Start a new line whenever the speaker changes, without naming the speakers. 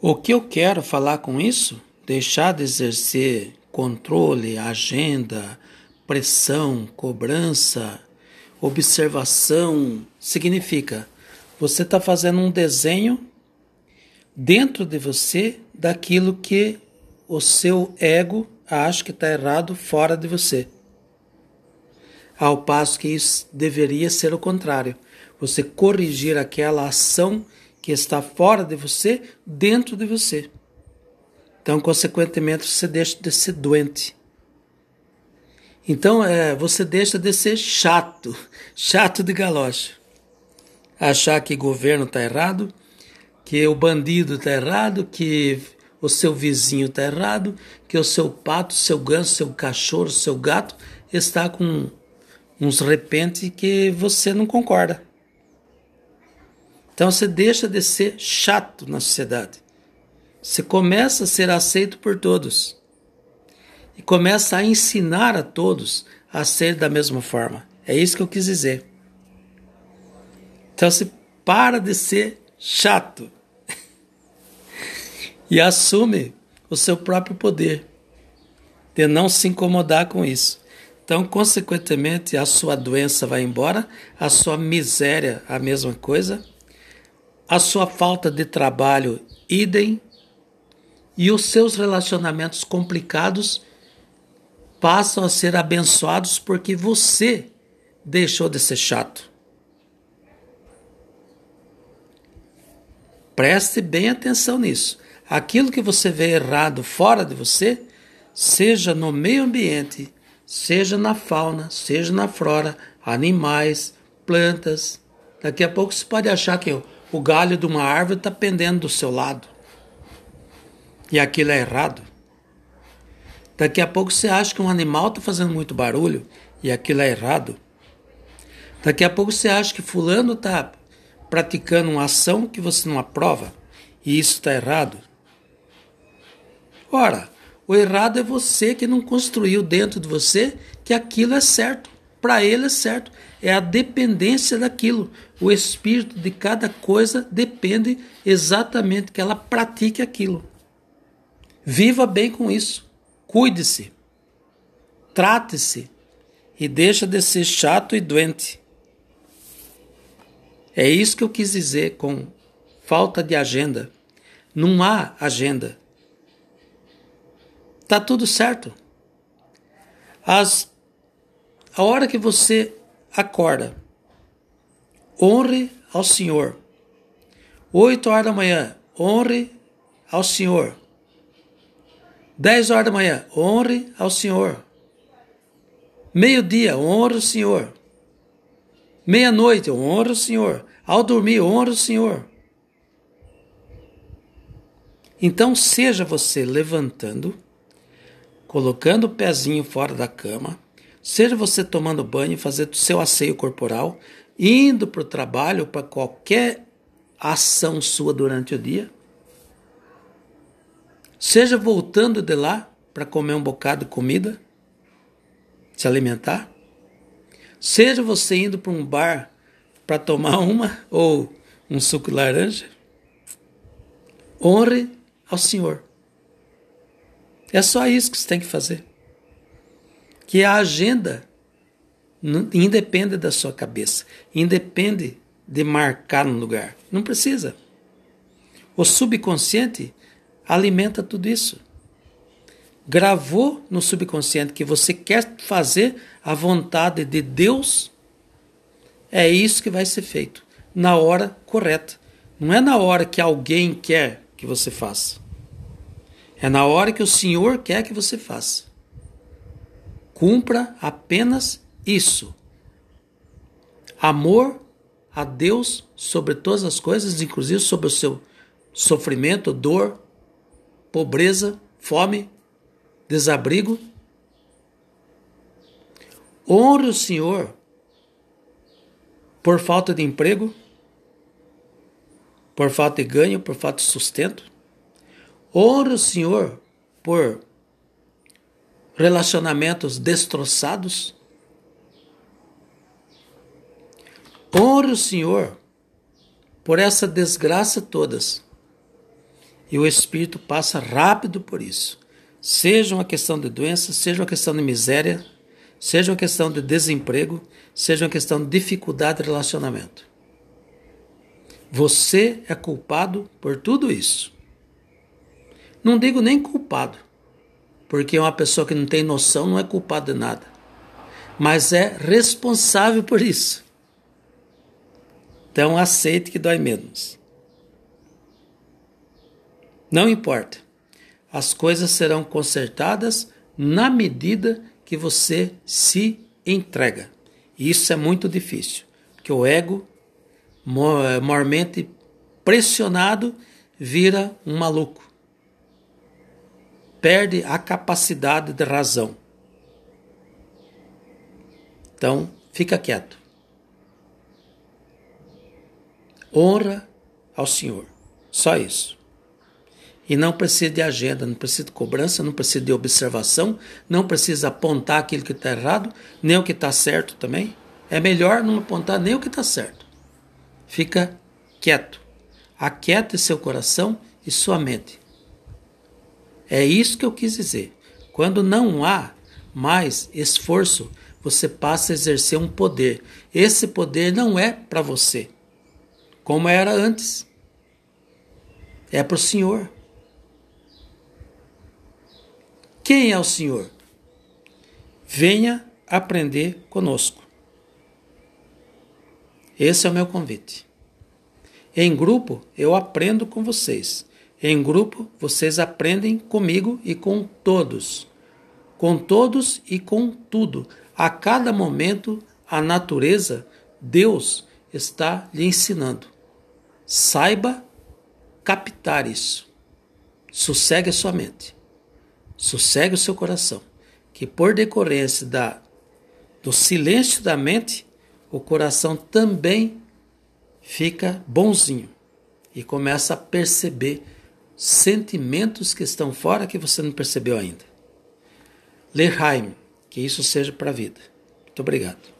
O que eu quero falar com isso? Deixar de exercer controle, agenda, pressão, cobrança, observação, significa você está fazendo um desenho dentro de você daquilo que o seu ego acha que está errado fora de você. Ao passo que isso deveria ser o contrário. Você corrigir aquela ação que está fora de você, dentro de você. Então, consequentemente, você deixa de ser doente. Então, é, você deixa de ser chato, chato de galocha. Achar que o governo está errado, que o bandido está errado, que o seu vizinho está errado, que o seu pato, seu ganso, seu cachorro, seu gato está com uns repente que você não concorda. Então você deixa de ser chato na sociedade. Você começa a ser aceito por todos. E começa a ensinar a todos a ser da mesma forma. É isso que eu quis dizer. Então você para de ser chato e assume o seu próprio poder de não se incomodar com isso. Então, consequentemente, a sua doença vai embora, a sua miséria, a mesma coisa a sua falta de trabalho, idem, e os seus relacionamentos complicados passam a ser abençoados porque você deixou de ser chato. Preste bem atenção nisso. Aquilo que você vê errado fora de você, seja no meio ambiente, seja na fauna, seja na flora, animais, plantas. Daqui a pouco você pode achar que o galho de uma árvore está pendendo do seu lado. E aquilo é errado. Daqui a pouco você acha que um animal está fazendo muito barulho e aquilo é errado. Daqui a pouco você acha que fulano está praticando uma ação que você não aprova e isso está errado. Ora, o errado é você que não construiu dentro de você que aquilo é certo. Para ele é certo. É a dependência daquilo. O espírito de cada coisa depende exatamente que ela pratique aquilo. Viva bem com isso. Cuide-se. Trate-se. E deixa de ser chato e doente. É isso que eu quis dizer com falta de agenda. Não há agenda. Tá tudo certo. As a hora que você acorda, honre ao Senhor. Oito horas da manhã, honre ao Senhor. Dez horas da manhã, honre ao Senhor. Meio-dia, honre o Senhor. Meia-noite, honre o Senhor. Ao dormir, honre o Senhor. Então, seja você levantando, colocando o pezinho fora da cama, Seja você tomando banho, fazendo seu asseio corporal, indo para o trabalho, para qualquer ação sua durante o dia. Seja voltando de lá para comer um bocado de comida, se alimentar. Seja você indo para um bar para tomar uma ou um suco de laranja. Honre ao Senhor. É só isso que você tem que fazer que a agenda independe da sua cabeça, independe de marcar um lugar. Não precisa. O subconsciente alimenta tudo isso. Gravou no subconsciente que você quer fazer a vontade de Deus, é isso que vai ser feito na hora correta. Não é na hora que alguém quer que você faça. É na hora que o Senhor quer que você faça. Cumpra apenas isso. Amor a Deus sobre todas as coisas, inclusive sobre o seu sofrimento, dor, pobreza, fome, desabrigo. Honre o Senhor por falta de emprego, por falta de ganho, por falta de sustento. Honre o Senhor por relacionamentos destroçados. Honre o Senhor por essa desgraça todas. E o espírito passa rápido por isso. Seja uma questão de doença, seja uma questão de miséria, seja uma questão de desemprego, seja uma questão de dificuldade de relacionamento. Você é culpado por tudo isso. Não digo nem culpado, porque uma pessoa que não tem noção não é culpada de nada, mas é responsável por isso. Então aceite que dói menos. Não importa. As coisas serão consertadas na medida que você se entrega. E isso é muito difícil, porque o ego, maiormente pressionado, vira um maluco. Perde a capacidade de razão. Então, fica quieto. Honra ao Senhor. Só isso. E não precisa de agenda, não precisa de cobrança, não precisa de observação, não precisa apontar aquilo que está errado, nem o que está certo também. É melhor não apontar nem o que está certo. Fica quieto. Aquiete seu coração e sua mente. É isso que eu quis dizer. Quando não há mais esforço, você passa a exercer um poder. Esse poder não é para você, como era antes. É para o Senhor. Quem é o Senhor? Venha aprender conosco. Esse é o meu convite. Em grupo, eu aprendo com vocês. Em grupo, vocês aprendem comigo e com todos. Com todos e com tudo. A cada momento, a natureza, Deus está lhe ensinando. Saiba captar isso. Sossegue a sua mente sossegue o seu coração, que por decorrência da, do silêncio da mente, o coração também fica bonzinho e começa a perceber sentimentos que estão fora que você não percebeu ainda. Lehaim, que isso seja para a vida. Muito obrigado.